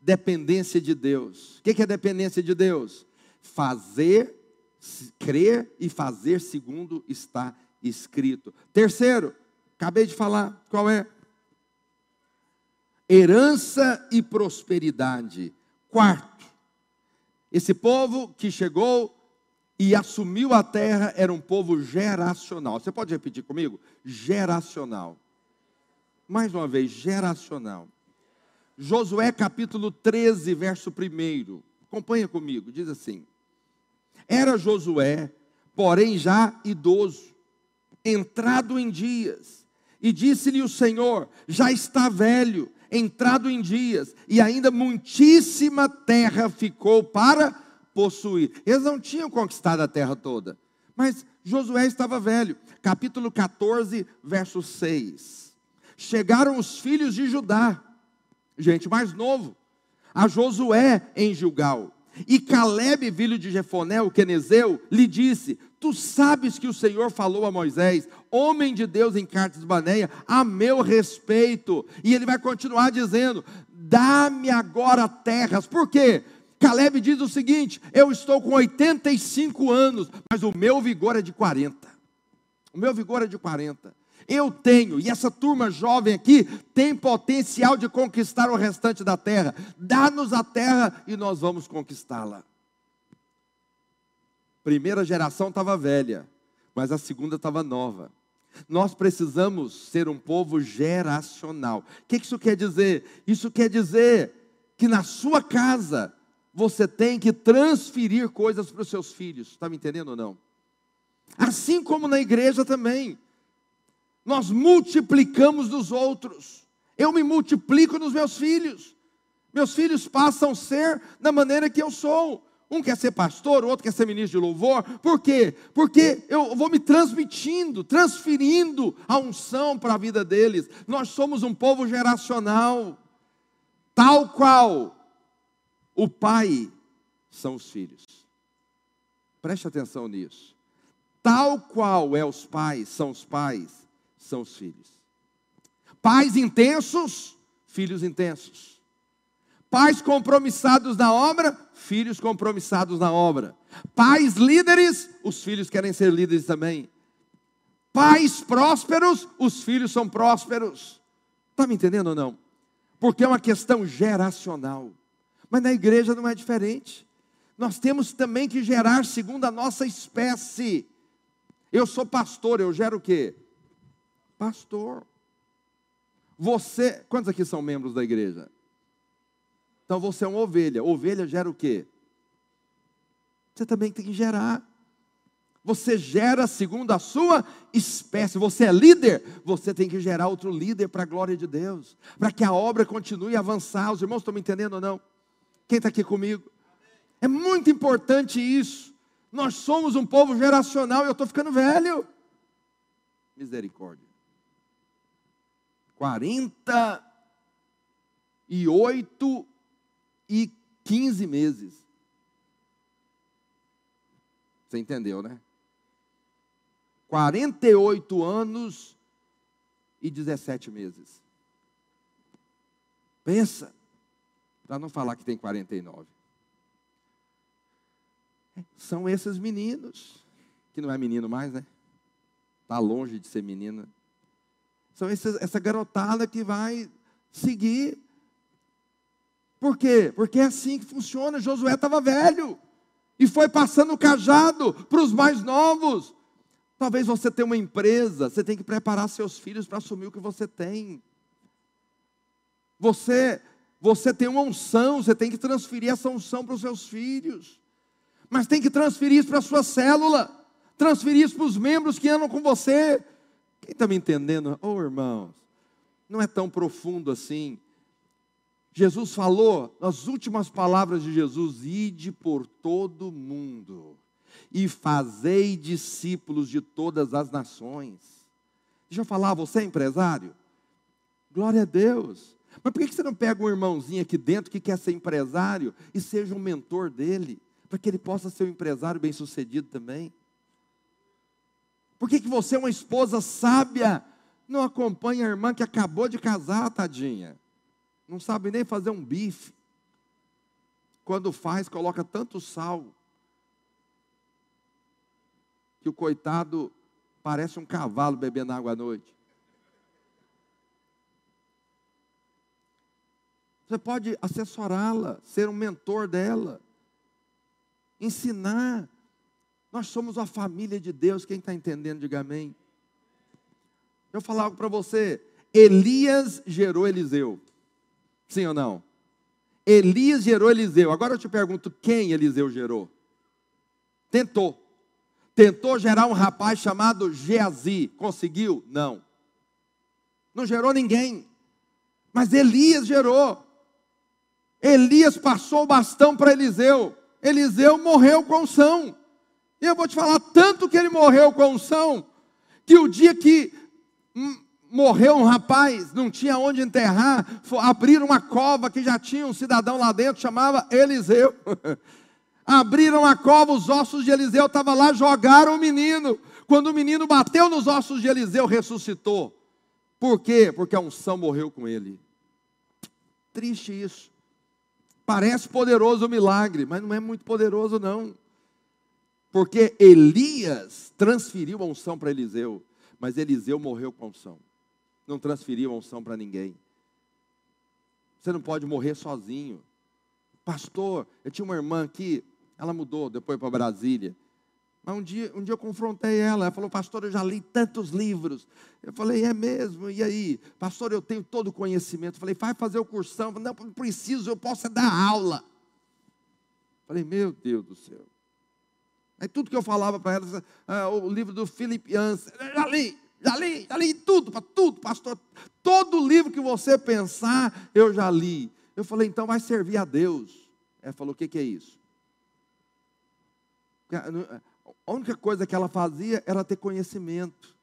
dependência de Deus. O que é dependência de Deus? Fazer, crer e fazer segundo está escrito. Terceiro, acabei de falar, qual é? herança e prosperidade. Quarto, esse povo que chegou e assumiu a terra era um povo geracional. Você pode repetir comigo? Geracional. Mais uma vez, geracional. Josué capítulo 13, verso 1. Acompanha comigo, diz assim: Era Josué, porém já idoso, entrado em dias, e disse-lhe o Senhor: Já está velho, entrado em dias, e ainda muitíssima terra ficou para possuir. Eles não tinham conquistado a terra toda, mas Josué estava velho. Capítulo 14, verso 6. Chegaram os filhos de Judá, gente mais novo, a Josué em Gilgal. E Caleb, filho de Jefoné, o quenezeu, lhe disse: Tu sabes que o Senhor falou a Moisés, homem de Deus em Cartes Baneia, a meu respeito. E ele vai continuar dizendo: Dá-me agora terras. Por quê? Caleb diz o seguinte: Eu estou com 85 anos, mas o meu vigor é de 40. O meu vigor é de 40. Eu tenho, e essa turma jovem aqui tem potencial de conquistar o restante da terra. Dá-nos a terra e nós vamos conquistá-la. Primeira geração estava velha, mas a segunda estava nova. Nós precisamos ser um povo geracional. O que isso quer dizer? Isso quer dizer que na sua casa você tem que transferir coisas para os seus filhos. Está me entendendo ou não? Assim como na igreja também. Nós multiplicamos dos outros. Eu me multiplico nos meus filhos. Meus filhos passam a ser da maneira que eu sou. Um quer ser pastor, o outro quer ser ministro de louvor. Por quê? Porque eu vou me transmitindo, transferindo a unção para a vida deles. Nós somos um povo geracional, tal qual o pai são os filhos. Preste atenção nisso. Tal qual é os pais, são os pais, são os filhos. Pais intensos, filhos intensos. Pais compromissados na obra, filhos compromissados na obra. Pais líderes, os filhos querem ser líderes também. Pais prósperos, os filhos são prósperos. Está me entendendo ou não? Porque é uma questão geracional. Mas na igreja não é diferente. Nós temos também que gerar segundo a nossa espécie. Eu sou pastor, eu gero o quê? Pastor. Você, quantos aqui são membros da igreja? Então você é uma ovelha. Ovelha gera o quê? Você também tem que gerar. Você gera segundo a sua espécie. Você é líder, você tem que gerar outro líder para a glória de Deus, para que a obra continue a avançar. Os irmãos estão me entendendo ou não? Quem está aqui comigo? É muito importante isso. Nós somos um povo geracional e eu estou ficando velho. Misericórdia. 48 e 15 meses. Você entendeu, né? 48 anos e 17 meses. Pensa. Para não falar que tem 49. São esses meninos, que não é menino mais, né? Está longe de ser menina. São esses, essa garotada que vai seguir. Por quê? Porque é assim que funciona. Josué estava velho e foi passando o cajado para os mais novos. Talvez você tenha uma empresa, você tem que preparar seus filhos para assumir o que você tem. Você você tem uma unção, você tem que transferir essa unção para os seus filhos. Mas tem que transferir isso para a sua célula, transferir isso para os membros que andam com você. Quem está me entendendo? Oh, irmãos, não é tão profundo assim. Jesus falou, nas últimas palavras de Jesus: ide por todo mundo e fazei discípulos de todas as nações. Deixa eu falar, você é empresário? Glória a Deus. Mas por que você não pega um irmãozinho aqui dentro que quer ser empresário e seja um mentor dele, para que ele possa ser um empresário bem sucedido também? Por que, que você é uma esposa sábia, não acompanha a irmã que acabou de casar, tadinha? Não sabe nem fazer um bife. Quando faz, coloca tanto sal que o coitado parece um cavalo bebendo água à noite. Você pode assessorá-la, ser um mentor dela, ensinar. Nós somos a família de Deus. Quem está entendendo, diga amém. Eu vou falar algo para você. Elias gerou Eliseu. Sim ou não? Elias gerou Eliseu. Agora eu te pergunto: quem Eliseu gerou? Tentou. Tentou gerar um rapaz chamado Geazi. Conseguiu? Não. Não gerou ninguém. Mas Elias gerou. Elias passou o bastão para Eliseu. Eliseu morreu com unção. E eu vou te falar tanto que ele morreu com unção, que o dia que morreu um rapaz, não tinha onde enterrar, abriram uma cova que já tinha um cidadão lá dentro, chamava Eliseu. abriram a cova, os ossos de Eliseu estavam lá, jogaram o menino. Quando o menino bateu nos ossos de Eliseu, ressuscitou. Por quê? Porque a unção morreu com ele. Triste isso. Parece poderoso o milagre, mas não é muito poderoso, não. Porque Elias transferiu a unção para Eliseu, mas Eliseu morreu com a unção. Não transferiu a unção para ninguém. Você não pode morrer sozinho. Pastor, eu tinha uma irmã aqui, ela mudou depois para Brasília. Mas um dia, um dia eu confrontei ela, ela falou, pastor, eu já li tantos livros. Eu falei, é mesmo, e aí? Pastor, eu tenho todo o conhecimento. Eu falei, vai fazer o cursão. Falei, não, preciso, eu posso dar aula. Eu falei, meu Deus do céu. Aí tudo que eu falava para ela, ah, o livro do Philip Yancey, já li, já li, já li tudo, para tudo, pastor. Todo livro que você pensar, eu já li. Eu falei, então vai servir a Deus. Ela falou, o que, que é isso? A única coisa que ela fazia era ter conhecimento.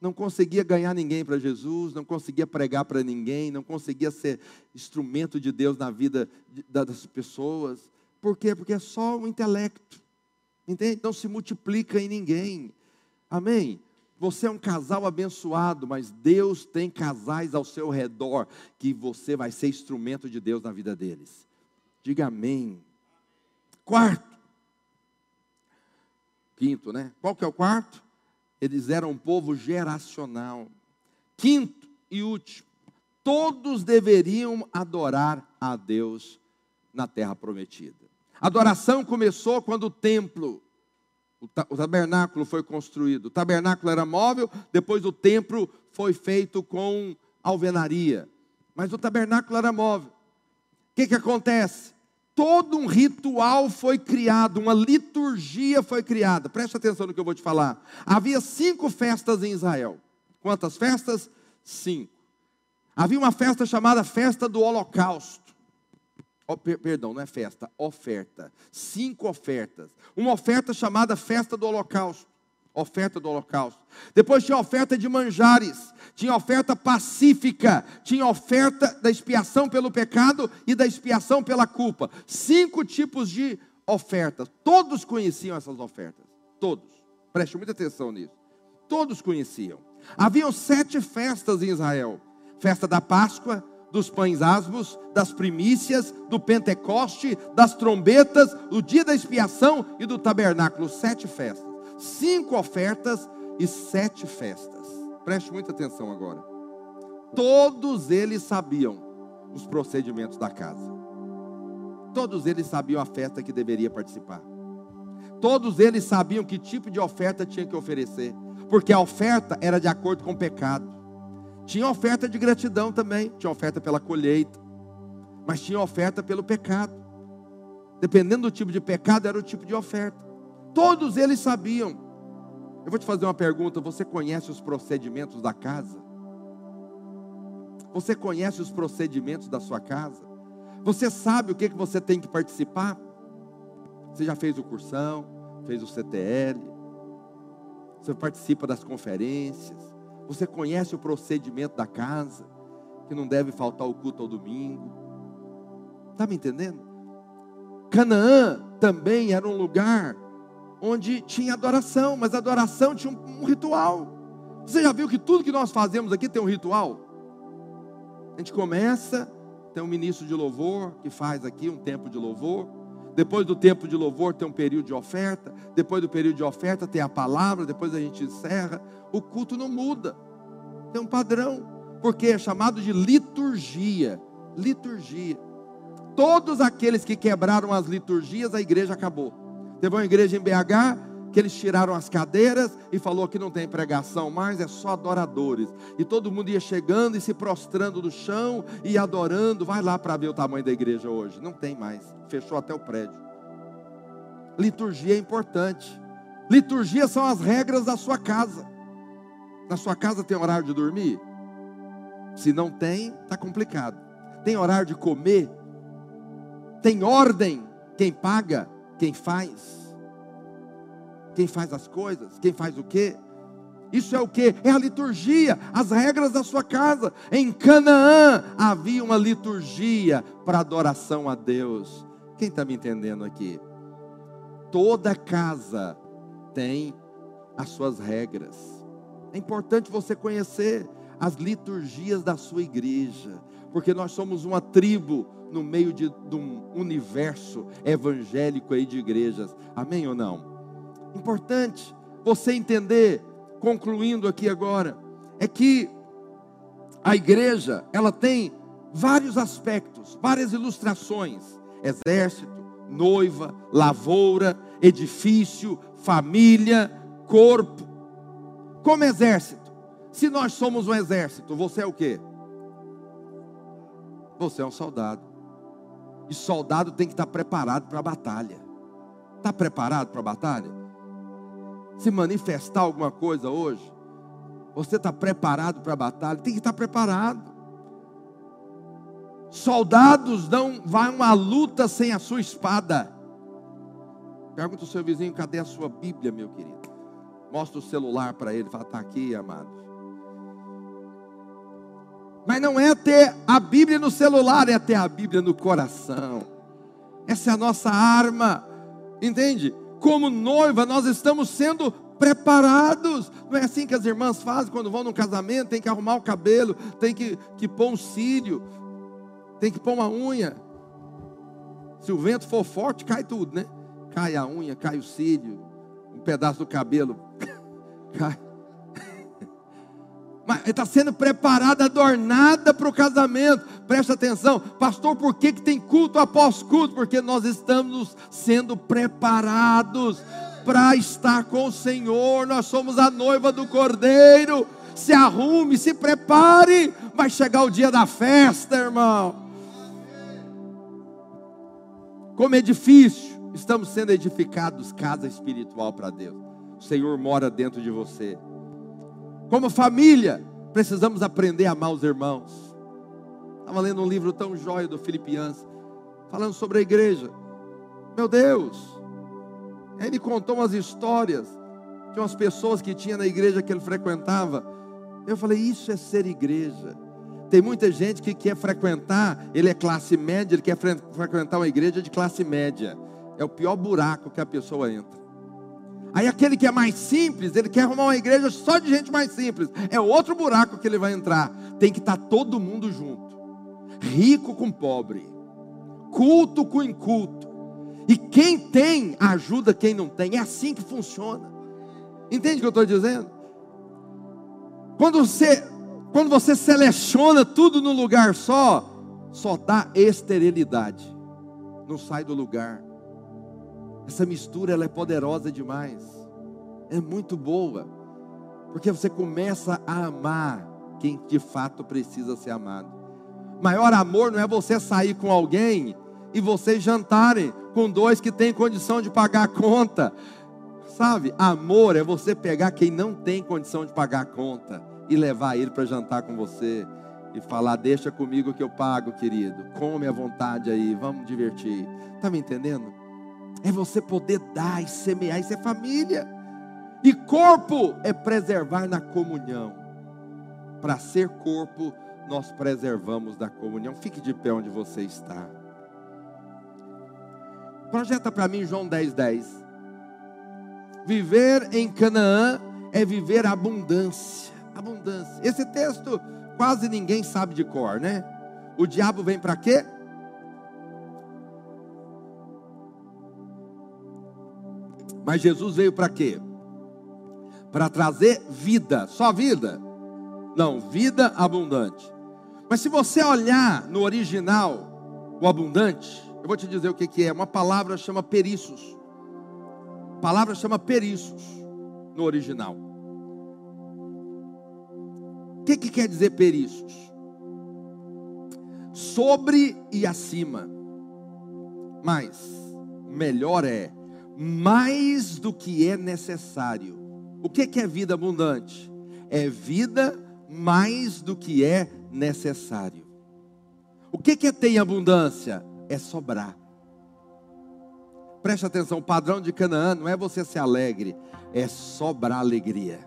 Não conseguia ganhar ninguém para Jesus, não conseguia pregar para ninguém, não conseguia ser instrumento de Deus na vida das pessoas. Por quê? Porque é só o intelecto. Entende? Não se multiplica em ninguém. Amém? Você é um casal abençoado, mas Deus tem casais ao seu redor que você vai ser instrumento de Deus na vida deles. Diga amém. Quarto, Quinto, né? Qual que é o quarto? Eles eram um povo geracional. Quinto e último, todos deveriam adorar a Deus na terra prometida. A adoração começou quando o templo, o tabernáculo foi construído. O tabernáculo era móvel, depois o templo foi feito com alvenaria. Mas o tabernáculo era móvel. O que, que acontece? Todo um ritual foi criado, uma liturgia foi criada. Preste atenção no que eu vou te falar. Havia cinco festas em Israel. Quantas festas? Cinco. Havia uma festa chamada Festa do Holocausto. Oh, per perdão, não é festa, oferta. Cinco ofertas. Uma oferta chamada Festa do Holocausto oferta do holocausto. Depois tinha oferta de manjares, tinha oferta pacífica, tinha oferta da expiação pelo pecado e da expiação pela culpa. Cinco tipos de ofertas. Todos conheciam essas ofertas. Todos. Preste muita atenção nisso. Todos conheciam. Haviam sete festas em Israel: festa da Páscoa, dos pães asmos, das primícias, do Pentecoste, das trombetas, do dia da expiação e do tabernáculo. Sete festas cinco ofertas e sete festas. Preste muita atenção agora. Todos eles sabiam os procedimentos da casa. Todos eles sabiam a festa que deveria participar. Todos eles sabiam que tipo de oferta tinha que oferecer, porque a oferta era de acordo com o pecado. Tinha oferta de gratidão também, tinha oferta pela colheita, mas tinha oferta pelo pecado. Dependendo do tipo de pecado, era o tipo de oferta. Todos eles sabiam. Eu vou te fazer uma pergunta: você conhece os procedimentos da casa? Você conhece os procedimentos da sua casa? Você sabe o que, que você tem que participar? Você já fez o cursão, fez o CTL, você participa das conferências, você conhece o procedimento da casa, que não deve faltar o culto ao domingo. Está me entendendo? Canaã também era um lugar onde tinha adoração, mas a adoração tinha um, um ritual. Você já viu que tudo que nós fazemos aqui tem um ritual? A gente começa, tem um ministro de louvor que faz aqui um tempo de louvor. Depois do tempo de louvor tem um período de oferta. Depois do período de oferta tem a palavra. Depois a gente encerra. O culto não muda. Tem um padrão. Porque é chamado de liturgia. liturgia. Todos aqueles que quebraram as liturgias, a igreja acabou. Teve uma igreja em BH que eles tiraram as cadeiras e falou que não tem pregação mais, é só adoradores. E todo mundo ia chegando e se prostrando no chão e adorando. Vai lá para ver o tamanho da igreja hoje. Não tem mais. Fechou até o prédio. Liturgia é importante. Liturgia são as regras da sua casa. Na sua casa tem horário de dormir? Se não tem, está complicado. Tem horário de comer? Tem ordem? Quem paga? Quem faz? quem faz as coisas, quem faz o quê. Isso é o que? É a liturgia, as regras da sua casa. Em Canaã havia uma liturgia para adoração a Deus. Quem está me entendendo aqui? Toda casa tem as suas regras. É importante você conhecer as liturgias da sua igreja, porque nós somos uma tribo no meio de, de um universo evangélico aí de igrejas. Amém ou não? Importante você entender, concluindo aqui agora, é que a igreja, ela tem vários aspectos, várias ilustrações: exército, noiva, lavoura, edifício, família, corpo. Como exército. Se nós somos um exército, você é o quê? Você é um soldado. E soldado tem que estar preparado para a batalha. Está preparado para a batalha? se manifestar alguma coisa hoje, você está preparado para a batalha? Tem que estar preparado. Soldados não vão à luta sem a sua espada. Pergunta o seu vizinho: cadê a sua Bíblia, meu querido? Mostra o celular para ele, fala: está aqui, amado. Mas não é ter a Bíblia no celular, é ter a Bíblia no coração. Essa é a nossa arma, entende? como noiva, nós estamos sendo preparados. Não é assim que as irmãs fazem quando vão num casamento: tem que arrumar o cabelo, tem que, que pôr um cílio, tem que pôr uma unha. Se o vento for forte, cai tudo, né? Cai a unha, cai o cílio, um pedaço do cabelo cai. Está sendo preparada, adornada para o casamento. Presta atenção, pastor, por que, que tem culto após culto? Porque nós estamos sendo preparados para estar com o Senhor. Nós somos a noiva do Cordeiro. Se arrume, se prepare. Vai chegar o dia da festa, irmão. Como edifício, estamos sendo edificados casa espiritual para Deus. O Senhor mora dentro de você. Como família, precisamos aprender a amar os irmãos. Estava lendo um livro tão jóia do Filipians, falando sobre a igreja. Meu Deus, ele contou umas histórias de umas pessoas que tinha na igreja que ele frequentava. Eu falei, isso é ser igreja. Tem muita gente que quer frequentar, ele é classe média, ele quer frequentar uma igreja de classe média. É o pior buraco que a pessoa entra. Aí aquele que é mais simples, ele quer arrumar uma igreja só de gente mais simples. É outro buraco que ele vai entrar. Tem que estar tá todo mundo junto. Rico com pobre. Culto com inculto. E quem tem ajuda quem não tem. É assim que funciona. Entende o que eu estou dizendo? Quando você, quando você seleciona tudo no lugar só, só dá esterilidade. Não sai do lugar. Essa mistura ela é poderosa demais. É muito boa. Porque você começa a amar quem de fato precisa ser amado. Maior amor não é você sair com alguém e vocês jantarem com dois que têm condição de pagar a conta. Sabe? Amor é você pegar quem não tem condição de pagar a conta e levar ele para jantar com você e falar: Deixa comigo que eu pago, querido. Come à vontade aí, vamos divertir. Está me entendendo? É você poder dar e semear, isso é família. E corpo é preservar na comunhão. Para ser corpo, nós preservamos da comunhão. Fique de pé onde você está. Projeta para mim João 10, 10. Viver em Canaã é viver abundância. Abundância. Esse texto quase ninguém sabe de cor, né? O diabo vem para quê? Mas Jesus veio para quê? Para trazer vida, só vida. Não, vida abundante. Mas se você olhar no original, o abundante, eu vou te dizer o que, que é. Uma palavra chama periços. A palavra chama periços no original. O que, que quer dizer periços? Sobre e acima. Mas, melhor é, mais do que é necessário. O que, é vida abundante? É vida mais do que é necessário. O que, que é ter em abundância? É sobrar. Preste atenção, o padrão de Canaã não é você ser alegre, é sobrar alegria.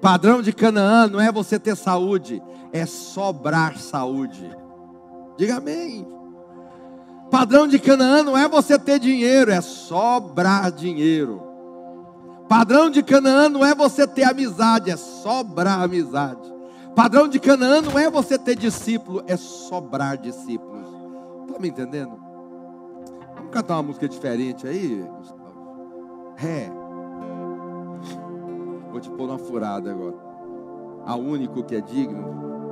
Padrão de Canaã não é você ter saúde, é sobrar saúde. Diga amém. Padrão de Canaã não é você ter dinheiro, é sobrar dinheiro. Padrão de Canaã não é você ter amizade, é sobrar amizade. Padrão de Canaã não é você ter discípulo, é sobrar discípulos. Está me entendendo? Vamos cantar uma música diferente aí, Gustavo? Ré. Vou te pôr uma furada agora. Ao único que é digno.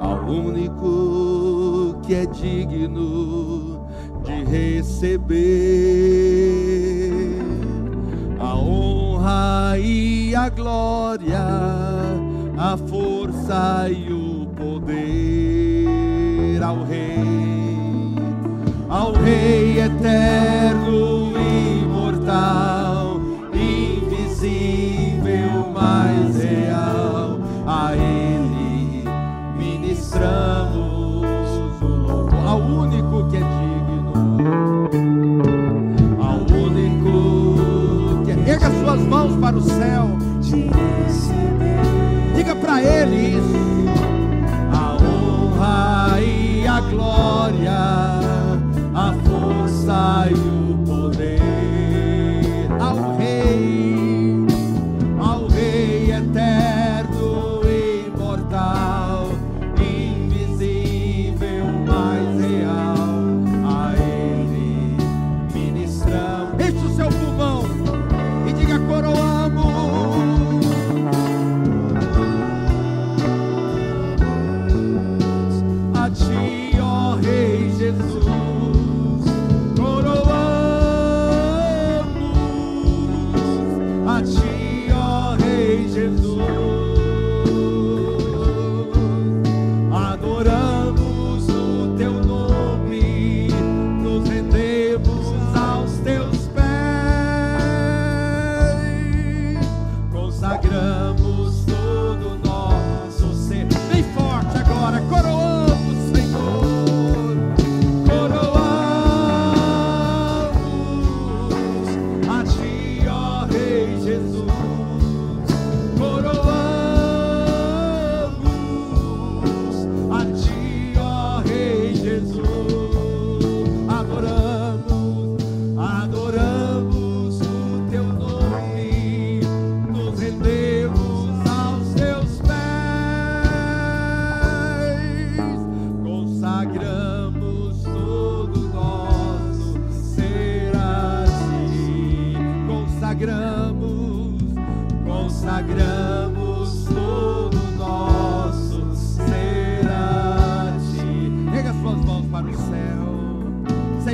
Ao único que é digno de receber a honra e a glória a força e o poder ao Rei, ao Rei eterno, ministramos o louvor, ao único que é digno, ao único que é. Erga suas mãos para o céu para Ele isso. A honra e a glória,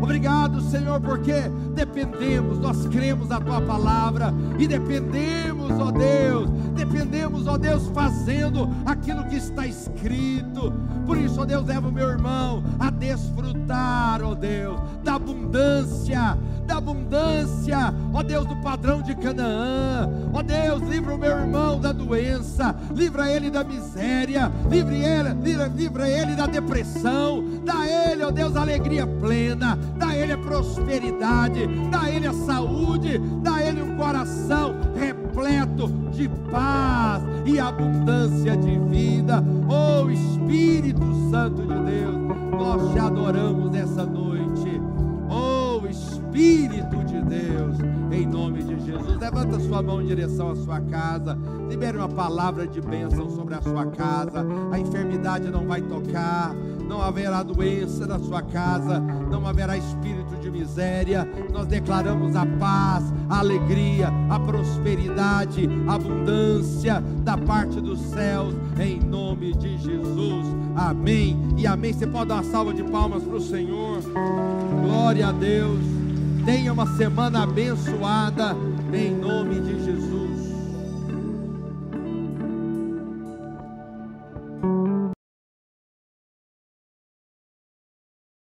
Obrigado, Senhor, porque dependemos, nós cremos na tua palavra e dependemos, ó Deus, dependemos, ó Deus, fazendo aquilo que está escrito. Por isso, ó Deus, leva o meu irmão a desfrutar, ó Deus, da abundância, abundância, ó Deus, do padrão de Canaã. Ó Deus, livra o meu irmão da doença, livra ele da miséria, livre ele, livra, livra ele da depressão, dá ele, ó Deus, alegria plena, dá ele a prosperidade, dá ele a saúde, dá ele um coração repleto de paz e abundância de vida. Oh Espírito Santo de Deus, nós te adoramos nessa noite. Espírito de Deus, em nome de Jesus. Levanta sua mão em direção à sua casa, libere uma palavra de bênção sobre a sua casa. A enfermidade não vai tocar, não haverá doença na sua casa, não haverá espírito de miséria. Nós declaramos a paz, a alegria, a prosperidade, a abundância da parte dos céus, em nome de Jesus. Amém e amém. Você pode dar uma salva de palmas para o Senhor. Glória a Deus. Tenha uma semana abençoada em nome de Jesus.